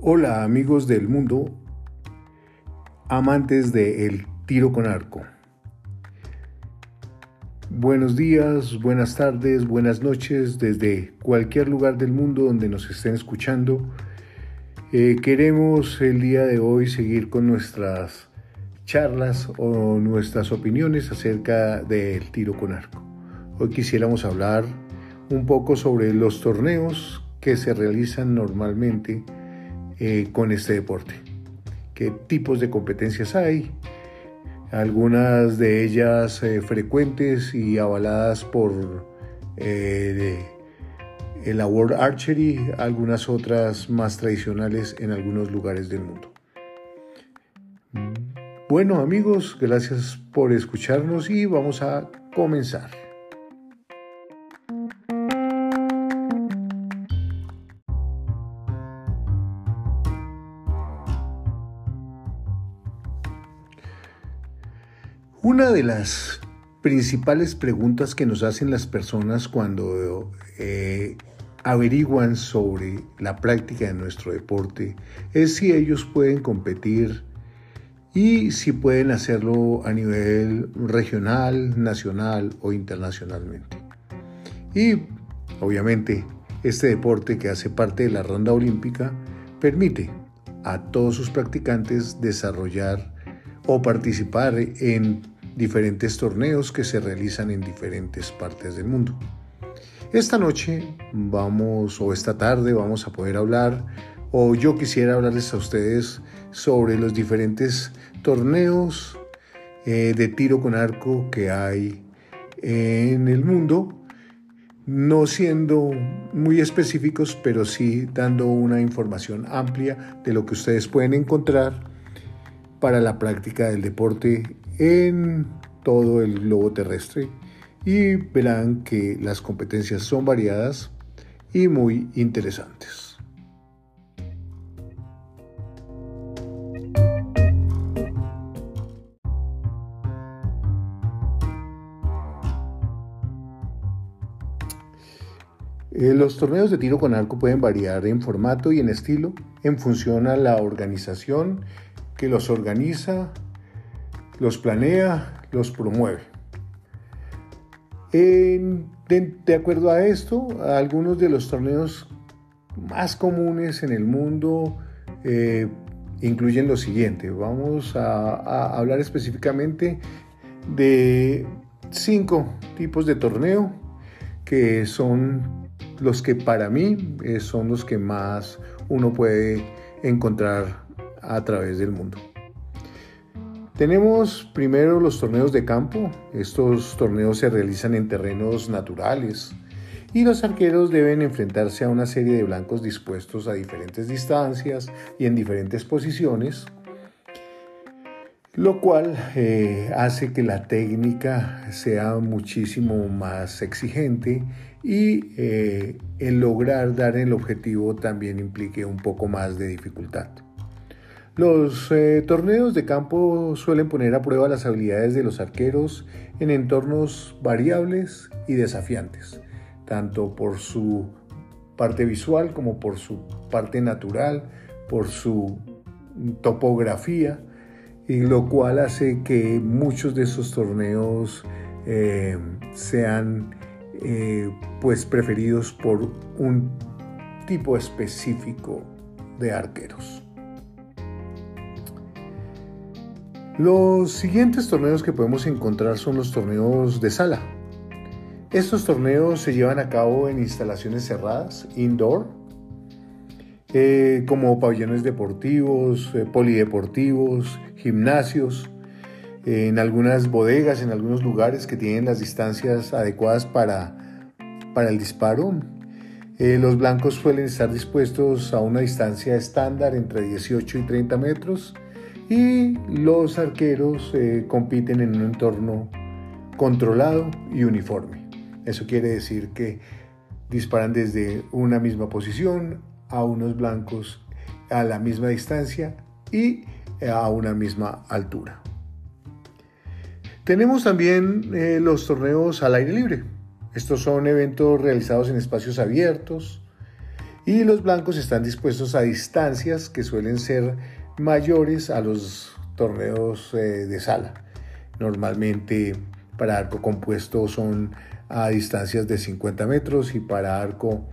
Hola amigos del mundo, amantes del tiro con arco. Buenos días, buenas tardes, buenas noches desde cualquier lugar del mundo donde nos estén escuchando. Eh, queremos el día de hoy seguir con nuestras charlas o nuestras opiniones acerca del tiro con arco. Hoy quisiéramos hablar un poco sobre los torneos que se realizan normalmente eh, con este deporte. ¿Qué tipos de competencias hay? Algunas de ellas eh, frecuentes y avaladas por eh, la World Archery, algunas otras más tradicionales en algunos lugares del mundo. Bueno amigos, gracias por escucharnos y vamos a comenzar. Una de las principales preguntas que nos hacen las personas cuando eh, averiguan sobre la práctica de nuestro deporte es si ellos pueden competir y si pueden hacerlo a nivel regional, nacional o internacionalmente. Y obviamente este deporte que hace parte de la ronda olímpica permite a todos sus practicantes desarrollar o participar en diferentes torneos que se realizan en diferentes partes del mundo. Esta noche vamos, o esta tarde vamos a poder hablar, o yo quisiera hablarles a ustedes sobre los diferentes torneos eh, de tiro con arco que hay en el mundo, no siendo muy específicos, pero sí dando una información amplia de lo que ustedes pueden encontrar para la práctica del deporte en todo el globo terrestre y verán que las competencias son variadas y muy interesantes. Eh, los torneos de tiro con arco pueden variar en formato y en estilo en función a la organización que los organiza, los planea, los promueve. de, acuerdo a esto, algunos de los torneos más comunes en el mundo eh, incluyen lo siguiente. Vamos a, hablar específicamente de cinco tipos de torneo que son los que para mí eh, son los que más uno puede encontrar a través del mundo. Tenemos primero los torneos de campo. Estos torneos se realizan en terrenos naturales y los arqueros deben enfrentarse a una serie de blancos dispuestos a diferentes distancias y en diferentes posiciones, lo cual eh, hace que la técnica sea muchísimo más exigente y eh, el lograr dar el objetivo también implique un poco más de dificultad. Los eh, torneos de campo suelen poner a prueba las habilidades de los arqueros en entornos variables y desafiantes, tanto por su parte visual como por su parte natural, por su topografía, y lo cual hace que muchos de esos torneos eh, sean eh, pues preferidos por un tipo específico de arqueros. Los siguientes torneos que podemos encontrar son los torneos de sala. Estos torneos se llevan a cabo en instalaciones cerradas, indoor, eh, como pabellones deportivos, eh, polideportivos, gimnasios, en algunas bodegas, en algunos lugares que tienen las distancias adecuadas para, para el disparo. Eh, los blancos suelen estar dispuestos a una distancia estándar entre 18 y 30 metros y los arqueros eh, compiten en un entorno controlado y uniforme. Eso quiere decir que disparan desde una misma posición a unos blancos a la misma distancia y a una misma altura. Tenemos también eh, los torneos al aire libre. Estos son eventos realizados en espacios abiertos Y los blancos están dispuestos a distancias que suelen ser mayores a los torneos eh, de sala. Normalmente para arco compuesto son a distancias de 50 metros y para arco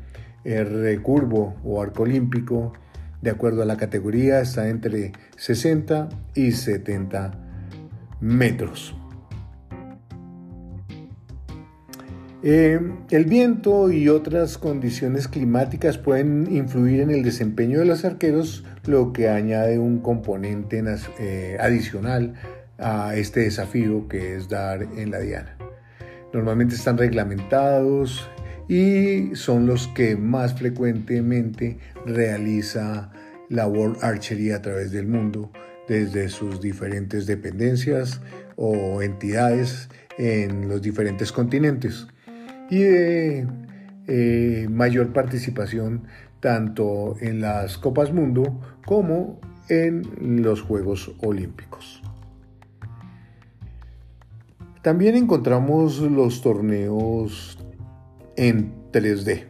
R curvo o arco olímpico, de acuerdo a la categoría, está entre 60 y 70 metros. Eh, el viento y otras condiciones climáticas pueden influir en el desempeño de los arqueros, lo que añade un componente eh, adicional a este desafío que es dar en la diana. Normalmente están reglamentados y son los que más frecuentemente realiza la World Archery a través del mundo, desde sus diferentes dependencias o entidades en los diferentes continentes y de eh, mayor participación tanto en las Copas Mundo como en los Juegos Olímpicos. También encontramos los torneos en 3D.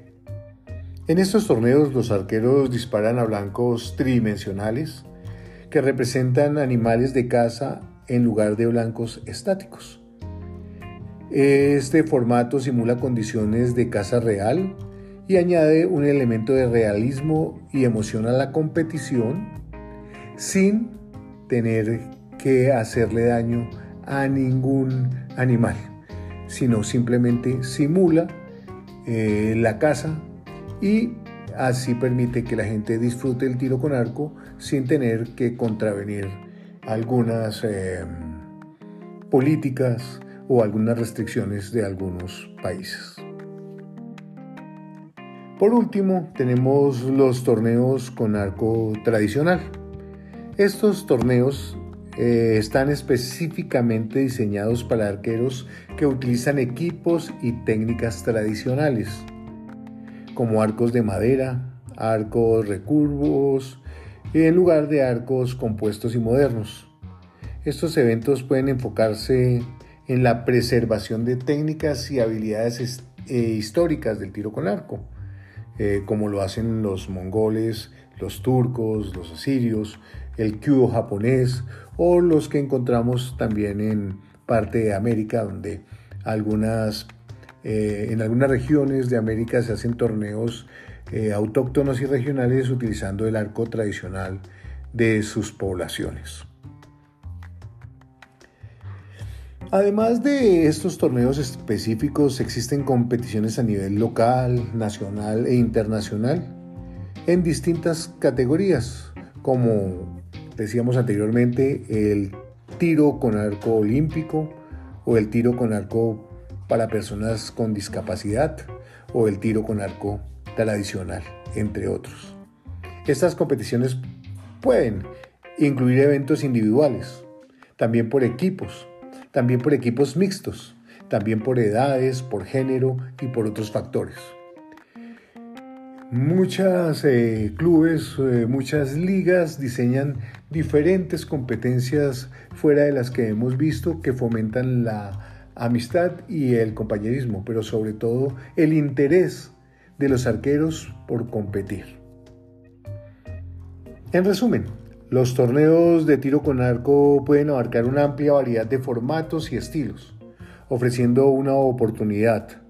En estos torneos los arqueros disparan a blancos tridimensionales que representan animales de caza en lugar de blancos estáticos. Este formato simula condiciones de caza real y añade un elemento de realismo y emoción a la competición sin tener que hacerle daño a ningún animal, sino simplemente simula eh, la caza y así permite que la gente disfrute el tiro con arco sin tener que contravenir algunas eh, políticas o algunas restricciones de algunos países. Por último, tenemos los torneos con arco tradicional. Estos torneos eh, están específicamente diseñados para arqueros que utilizan equipos y técnicas tradicionales, como arcos de madera, arcos recurvos, en lugar de arcos compuestos y modernos. Estos eventos pueden enfocarse en la preservación de técnicas y habilidades eh, históricas del tiro con arco, eh, como lo hacen los mongoles, los turcos, los asirios, el kyudo japonés o los que encontramos también en parte de América, donde algunas, eh, en algunas regiones de América se hacen torneos autóctonos y regionales utilizando el arco tradicional de sus poblaciones. Además de estos torneos específicos, existen competiciones a nivel local, nacional e internacional en distintas categorías, como decíamos anteriormente, el tiro con arco olímpico o el tiro con arco para personas con discapacidad o el tiro con arco tradicional, entre otros. Estas competiciones pueden incluir eventos individuales, también por equipos, también por equipos mixtos, también por edades, por género y por otros factores. Muchas eh, clubes, eh, muchas ligas diseñan diferentes competencias fuera de las que hemos visto que fomentan la amistad y el compañerismo, pero sobre todo el interés de los arqueros por competir. En resumen, los torneos de tiro con arco pueden abarcar una amplia variedad de formatos y estilos, ofreciendo una oportunidad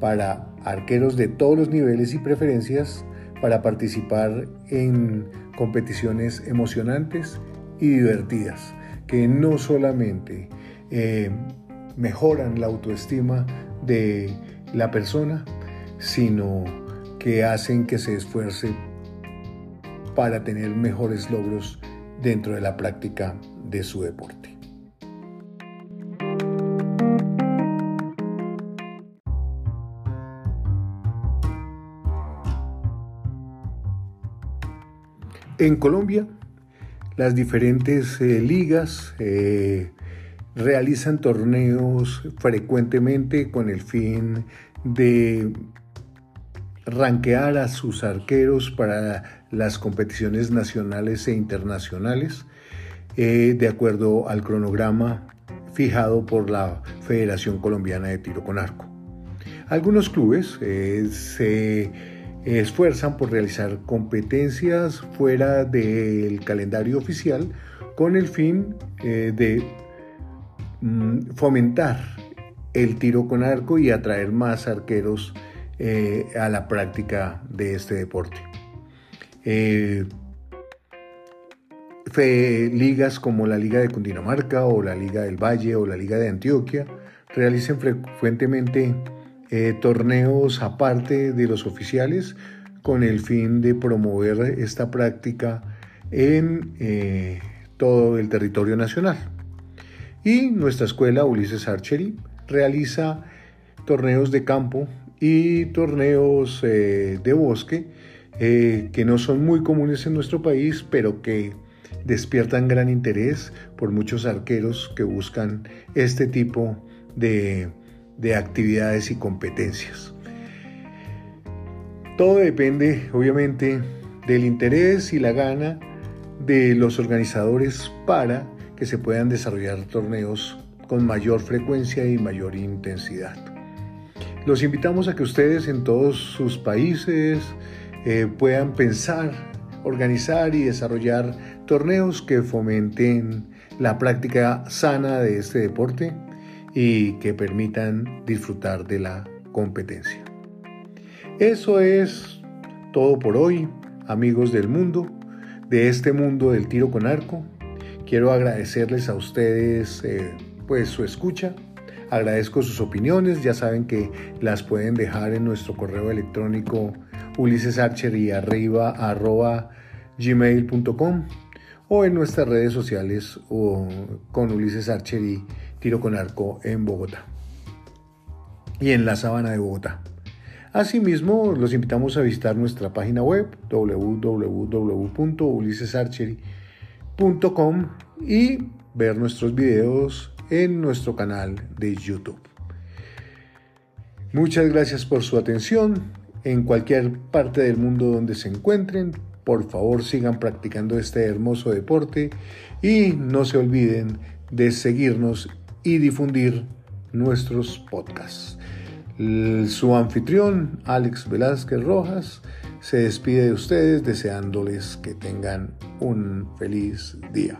para arqueros de todos los niveles y preferencias para participar en competiciones emocionantes y divertidas, que no solamente eh, mejoran la autoestima de la persona, sino que hacen que se esfuerce para tener mejores logros dentro de la práctica de su deporte. En Colombia, las diferentes eh, ligas eh, realizan torneos frecuentemente con el fin de ranquear a sus arqueros para las competiciones nacionales e internacionales eh, de acuerdo al cronograma fijado por la Federación Colombiana de Tiro con Arco. Algunos clubes eh, se esfuerzan por realizar competencias fuera del calendario oficial con el fin eh, de mm, fomentar el tiro con arco y atraer más arqueros a la práctica de este deporte. Eh, ligas como la Liga de Cundinamarca o la Liga del Valle o la Liga de Antioquia realicen frecuentemente eh, torneos aparte de los oficiales con el fin de promover esta práctica en eh, todo el territorio nacional. Y nuestra escuela Ulises Archery realiza torneos de campo y torneos de bosque que no son muy comunes en nuestro país, pero que despiertan gran interés por muchos arqueros que buscan este tipo de, actividades y competencias. Todo depende, obviamente, del interés y la gana de los organizadores para que se puedan desarrollar torneos con mayor frecuencia y mayor intensidad. Los invitamos a que ustedes en todos sus países eh, puedan pensar, organizar y desarrollar torneos que fomenten la práctica sana de este deporte y que permitan disfrutar de la competencia. Eso es todo por hoy, amigos del mundo, de este mundo del tiro con arco. Quiero agradecerles a ustedes eh, pues su escucha. Agradezco sus opiniones, ya saben que las pueden dejar en nuestro correo electrónico ulisesarchery.gmail.com o en nuestras redes sociales o con Ulises Archery Tiro con Arco en Bogotá y en la Sabana de Bogotá. Asimismo, los invitamos a visitar nuestra página web www.ulisesarchery.com y ver nuestros videos en nuestro canal de YouTube. Muchas gracias por su atención. En cualquier parte del mundo donde se encuentren, por favor sigan practicando este hermoso deporte y no se olviden de seguirnos y difundir nuestros podcasts. Su anfitrión, Alex Velázquez Rojas, se despide de ustedes deseándoles que tengan un feliz día.